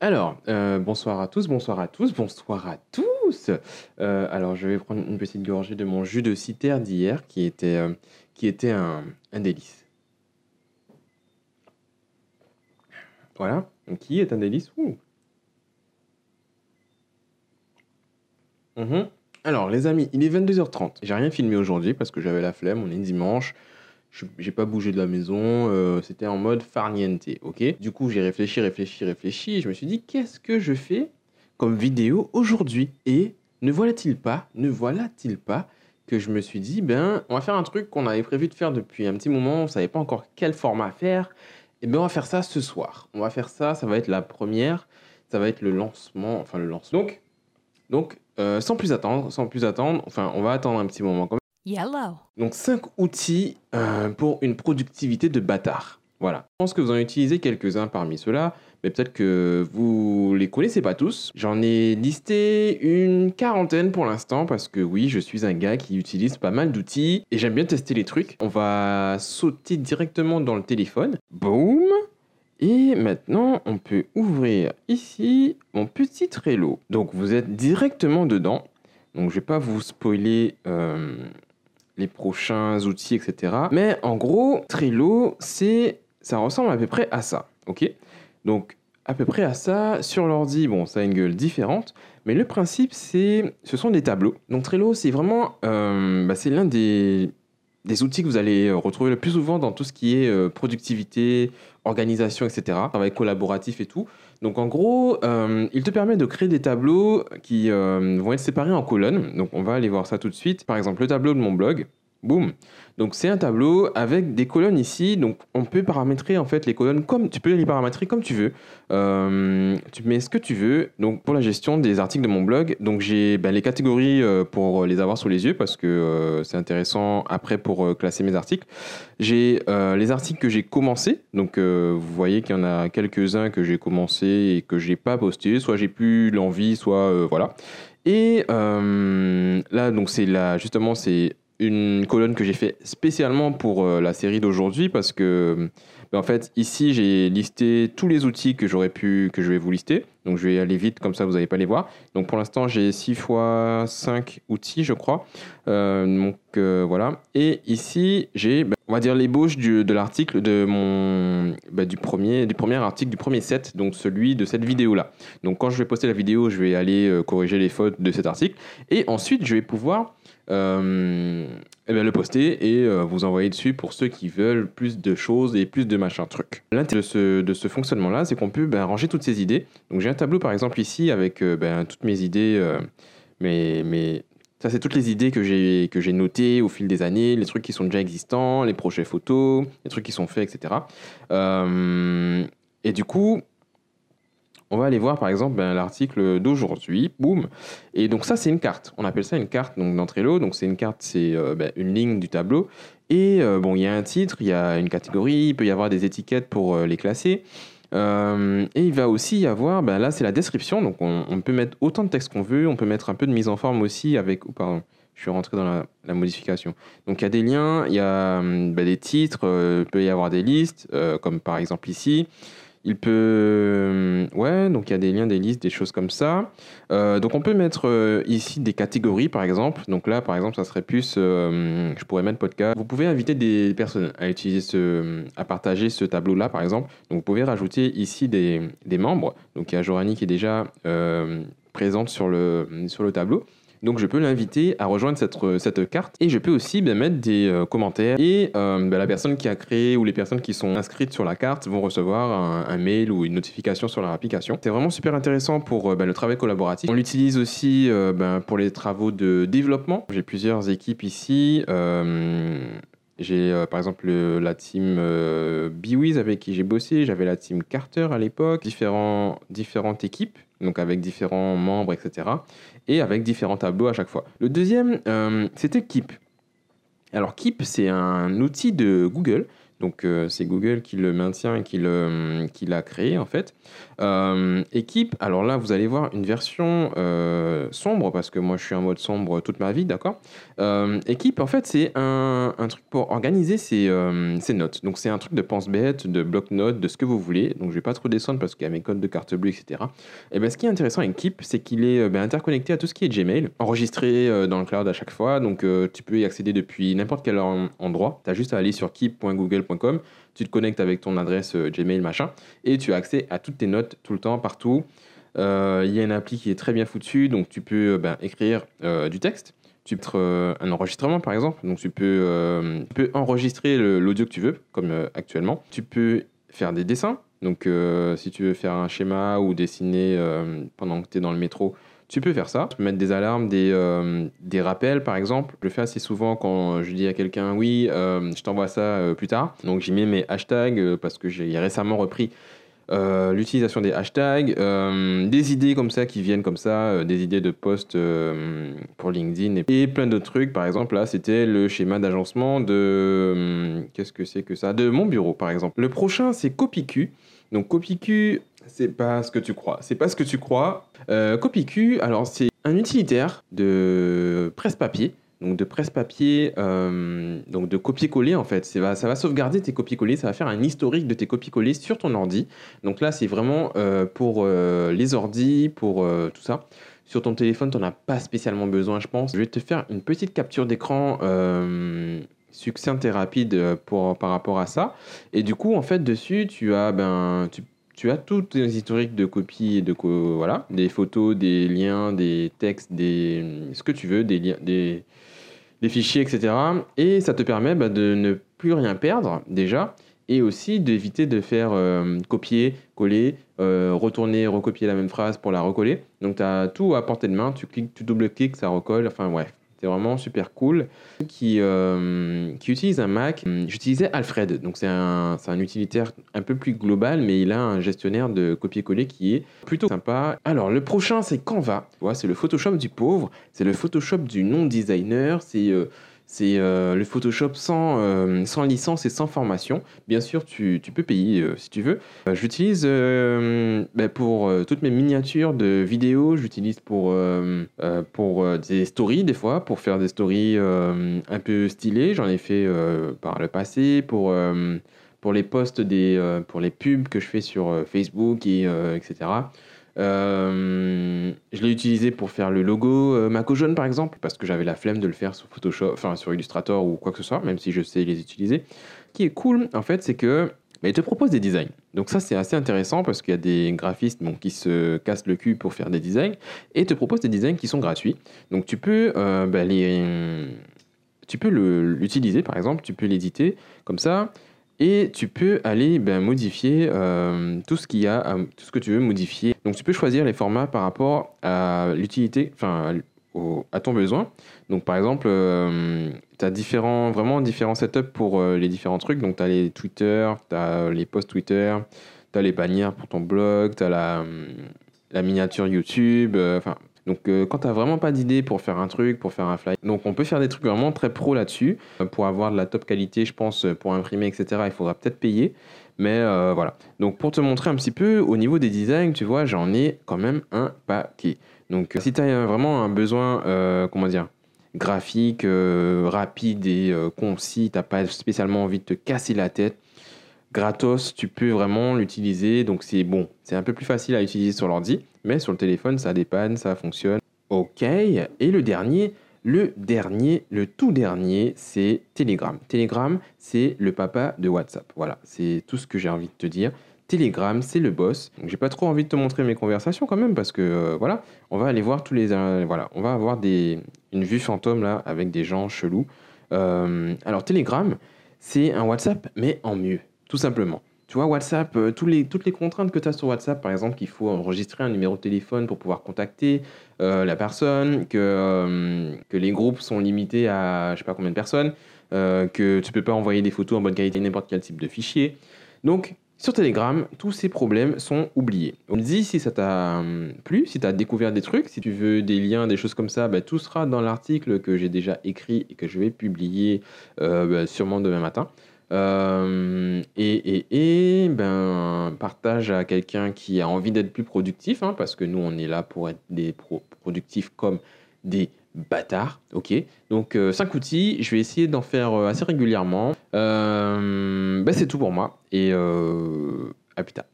Alors, euh, bonsoir à tous, bonsoir à tous, bonsoir à tous. Euh, alors, je vais prendre une petite gorgée de mon jus de citerre d'hier qui était, euh, un, délice. Voilà, qui est un délice? Mhm. Alors, les amis, il est 22h30. J'ai rien filmé aujourd'hui parce que j'avais la flemme, on est dimanche. J'ai pas bougé de la maison, euh, c'était en mode farniente, ok? Du coup, j'ai réfléchi, réfléchi, réfléchi, et je me suis dit, qu'est-ce que je fais comme vidéo aujourd'hui? Et ne voilà-t-il pas, ne voilà-t-il pas que je me suis dit, ben, on va faire un truc qu'on avait prévu de faire depuis un petit moment, on savait pas encore quel format faire, et ben, on va faire ça ce soir. On va faire ça, ça va être la première, ça va être le lancement, enfin le lancement. Donc, donc euh, sans plus attendre, sans plus attendre, enfin, on va attendre un petit moment quand même. Yellow. Donc 5 outils euh, pour une productivité de bâtard. Voilà. Je pense que vous en utilisez quelques-uns parmi ceux-là, mais peut-être que vous les connaissez pas tous. J'en ai listé une quarantaine pour l'instant parce que oui, je suis un gars qui utilise pas mal d'outils et j'aime bien tester les trucs. On va sauter directement dans le téléphone. Boum et maintenant, on peut ouvrir ici mon petit Trello. Donc, vous êtes directement dedans. Donc, je vais pas vous spoiler euh, les prochains outils, etc. Mais en gros, Trello, c'est, ça ressemble à peu près à ça, ok? Donc, à peu près à ça. Sur l'ordi, bon, ça a une gueule différente, mais le principe, c'est, ce sont des tableaux. Donc, Trello, c'est vraiment, euh, bah, c'est l'un des des outils que vous allez euh, retrouver le plus souvent dans tout ce qui est euh, productivité, organisation, etc. Travail collaboratif et tout. Donc en gros, euh, il te permet de créer des tableaux qui vont être séparés en colonnes. Donc on va aller voir ça tout de suite. Par exemple, le tableau de mon blog. Boum. Donc c'est un tableau avec des colonnes ici. Donc on peut paramétrer en fait les colonnes comme tu peux les paramétrer comme tu veux. Euh, tu mets ce que tu veux. Donc pour la gestion des articles de mon blog, donc j'ai ben, les catégories euh, pour les avoir sous les yeux parce que euh, c'est intéressant après pour classer mes articles. J'ai les articles que j'ai commencé. Donc vous voyez qu'il y en a quelques-uns que j'ai commencé et que j'ai pas posté. Soit j'ai plus l'envie, soit voilà. Et là donc c'est là justement c'est une colonne que j'ai fait spécialement pour euh, la série d'aujourd'hui parce que en fait ici j'ai listé tous les outils que j'aurais pu que je vais vous lister. Donc je vais aller vite comme ça vous n'allez pas les voir. Donc pour l'instant j'ai 6 fois 5 outils je crois. Euh, donc euh, voilà. Et ici j'ai ben, on va dire l'ébauche de l'article de mon ben, du premier du premier article du premier set donc celui de cette vidéo là donc quand je vais poster la vidéo je vais aller euh, corriger les fautes de cet article. Et ensuite je vais pouvoir eh ben, le poster et euh, vous envoyer dessus pour ceux qui veulent plus de choses et plus de machin truc. L'intérêt de ce, de ce fonctionnement-là, c'est qu'on peut ben, ranger toutes ces idées. Donc j'ai un tableau par exemple ici avec euh, ben, toutes mes idées, euh, mes, mes- ça c'est toutes les idées que j'ai que j'ai notées au fil des années, les trucs qui sont déjà existants, les projets photos, les trucs qui sont faits, etc. Et du coup, on va aller voir par exemple ben, l'article d'aujourd'hui, boum. Et donc ça c'est une carte. On appelle ça une carte donc dans Trello. Donc c'est une carte, c'est euh, ben, une ligne du tableau. Et euh, bon, il y a un titre, il y a une catégorie, il peut y avoir des étiquettes pour euh, les classer. Et il va aussi y avoir, ben là c'est la description, donc on, peut mettre autant de texte qu'on veut, on peut mettre un peu de mise en forme aussi avec, pardon, je suis rentré dans la, modification. Donc il y a des liens, il y a hum, des titres, il peut y avoir des listes, comme par exemple ici. Il peut, hum, ouais, donc il y a des liens, des listes, des choses comme ça. Euh, donc on peut mettre euh, ici des catégories par exemple. Donc là par exemple ça serait plus, euh, je pourrais mettre podcast. Vous pouvez inviter des personnes à utiliser ce, à partager ce tableau là par exemple. Donc vous pouvez rajouter ici des, des membres. Donc il y a Jorani qui est déjà présente sur le, sur le tableau. Donc je peux l'inviter à rejoindre cette, cette carte et je peux aussi ben, mettre des euh, commentaires et euh, ben, la personne qui a créé ou les personnes qui sont inscrites sur la carte vont recevoir un, mail ou une notification sur leur application. C'est vraiment super intéressant pour euh, ben, le travail collaboratif. On l'utilise aussi euh, pour les travaux de développement. J'ai plusieurs équipes ici. J'ai euh, par exemple le- la team euh, avec qui j'ai bossé, j'avais la team Carter à l'époque, différentes équipes, donc avec différents membres, etc. Et avec différents tableaux à chaque fois. Le deuxième, euh, c'était Keep. Alors Keep, c'est un outil de Google. Donc euh, c'est Google qui le maintient et qui le qui l'a créé en fait. Euh, équipe, alors là vous allez voir une version euh, sombre parce que moi je suis en mode sombre toute ma vie, d'accord? équipe en fait c'est un, un, truc pour organiser ses, ses notes. Donc c'est un truc de pense-bête, de bloc-notes, de ce que vous voulez. Donc je vais pas trop descendre parce qu'il y a mes codes de carte bleue, etc. Et ben ce qui est intéressant avec Keep, c'est qu'il est, ben, interconnecté à tout ce qui est Gmail, enregistré dans le cloud à chaque fois. Donc tu peux y accéder depuis n'importe quel endroit. Tu as juste à aller sur keep.google tu te connectes avec ton adresse euh, Gmail, machin, et tu as accès à toutes tes notes tout le temps, partout. Euh, il y a une appli qui est très bien foutue, donc tu peux euh, ben, écrire du texte. Tu peux un enregistrement par exemple, donc tu peux, peux enregistrer l'audio que tu veux, comme actuellement. Tu peux faire des dessins, donc si tu veux faire un schéma ou dessiner pendant que tu es dans le métro, tu peux faire ça. Tu peux mettre des alarmes, des, euh, des rappels par exemple. Je le fais assez souvent quand je dis à quelqu'un oui, euh, je t'envoie ça euh, plus tard. Donc j'y mets mes hashtags parce que j'ai récemment repris l'utilisation des hashtags, des idées comme ça qui viennent comme ça, des idées de posts pour LinkedIn et, plein d'autres trucs. Par exemple, là, c'était le schéma d'agencement de. Qu'est-ce que c'est que ça? De mon bureau, par exemple. Le prochain, c'est CopyQ. Donc CopyQ, c'est pas ce que tu crois. C'est pas ce que tu crois. Euh, CopyQ, alors c'est un utilitaire de presse-papier. Donc de presse-papier, euh, donc de copier-coller en fait. Ça va, sauvegarder tes copier-coller, ça va faire un historique de tes copier-coller sur ton ordi. Donc là, c'est vraiment euh, pour les ordis, pour tout ça. Sur ton téléphone, tu n'en as pas spécialement besoin, je pense. Je vais te faire une petite capture d'écran succincte et rapide pour, par rapport à ça. Et du coup, en fait, dessus, tu as, ben, tu as tous tes historiques de copies, de voilà, des photos, des liens, des textes, des ce que tu veux, des, des fichiers, etc. Et ça te permet bah, de ne plus rien perdre déjà, et aussi d'éviter de faire euh, copier, coller, euh, retourner, recopier la même phrase pour la recoller. Donc tu as tout à portée de main, tu cliques, tu double-cliques, ça recolle, enfin bref. C'est vraiment super cool. Qui, euh, qui utilise un Mac, j'utilisais Alfred. Donc c'est un, utilitaire un peu plus global, mais il a un gestionnaire de copier-coller qui est plutôt sympa. Alors le prochain, c'est Canva. c'est le Photoshop du pauvre. C'est le Photoshop du non-designer. C'est euh, c'est euh, le Photoshop sans, euh, sans licence et sans formation. Bien sûr, tu, tu peux payer euh, si tu veux. j'utilise bah, pour toutes mes miniatures de vidéos, j'utilise pour, pour des stories des fois, pour faire des stories un peu stylées. J'en ai fait par le passé pour, pour les posts, des, pour les pubs que je fais sur Facebook, et, etc. Euh, je l'ai utilisé pour faire le logo euh, Maco jaune par exemple, parce que j'avais la flemme de le faire sur Photoshop, enfin sur Illustrator ou quoi que ce soit, même si je sais les utiliser. Ce qui est cool en fait, c'est que bah, il te propose des designs. Donc ça c'est assez intéressant parce qu'il y a des graphistes qui se cassent le cul pour faire des designs et te propose des designs qui sont gratuits. Donc tu peux euh, bah, tu peux l'utiliser par exemple, tu peux l'éditer comme ça. Et tu peux aller ben, modifier euh, tout, ce qu'il y a, tout ce que tu veux modifier. Donc tu peux choisir les formats par rapport à l'utilité, enfin à ton besoin. Donc par exemple, euh, tu as différents, vraiment différents setups pour euh, les différents trucs. Donc tu as les Twitter, tu as les posts Twitter, tu as les bannières pour ton blog, tu as la, la miniature YouTube. Enfin, donc euh, quand tu n'as vraiment pas d'idée pour faire un truc, pour faire un fly, donc on peut faire des trucs vraiment très pro là-dessus. Euh, pour avoir de la top qualité, je pense, euh, pour imprimer, etc., il faudra peut-être payer. Mais voilà. Donc pour te montrer un petit peu, au niveau des designs, tu vois, j'en ai quand même un paquet. Donc si tu as vraiment un besoin, comment dire, graphique, rapide et concis, tu n'as pas spécialement envie de te casser la tête, gratos, tu peux vraiment l'utiliser. Donc c'est bon, c'est un peu plus facile à utiliser sur l'ordi, mais sur le téléphone, ça dépanne, ça fonctionne. Ok, et le dernier, le dernier, le tout dernier, c'est Telegram. Telegram, c'est le papa de WhatsApp. Voilà, c'est tout ce que j'ai envie de te dire. Telegram, c'est le boss. J'ai pas trop envie de te montrer mes conversations quand même parce que euh, voilà, on va aller voir tous les euh, voilà, on va avoir des une vue fantôme là avec des gens chelous. Euh, alors Telegram, c'est un WhatsApp mais en mieux tout simplement. Tu vois, WhatsApp, euh, les, toutes les contraintes que tu as sur WhatsApp, par exemple, qu'il faut enregistrer un numéro de téléphone pour pouvoir contacter euh, la personne, que, euh, que les groupes sont limités à je sais pas combien de personnes, que tu peux pas envoyer des photos en bonne qualité, n'importe quel type de fichier. Donc, sur Telegram, tous ces problèmes sont oubliés. On me dit si ça t'a plu, si tu as découvert des trucs, si tu veux des liens, des choses comme ça, bah, tout sera dans l'article que j'ai déjà écrit et que je vais publier bah, sûrement demain matin. Euh, et, et, et, ben, partage à quelqu'un qui a envie d'être plus productif, hein, parce que nous, on est là pour être des productifs comme des bâtards. Ok, donc 5 outils, je vais essayer d'en faire assez régulièrement. Ben, c'est tout pour moi, et à plus tard.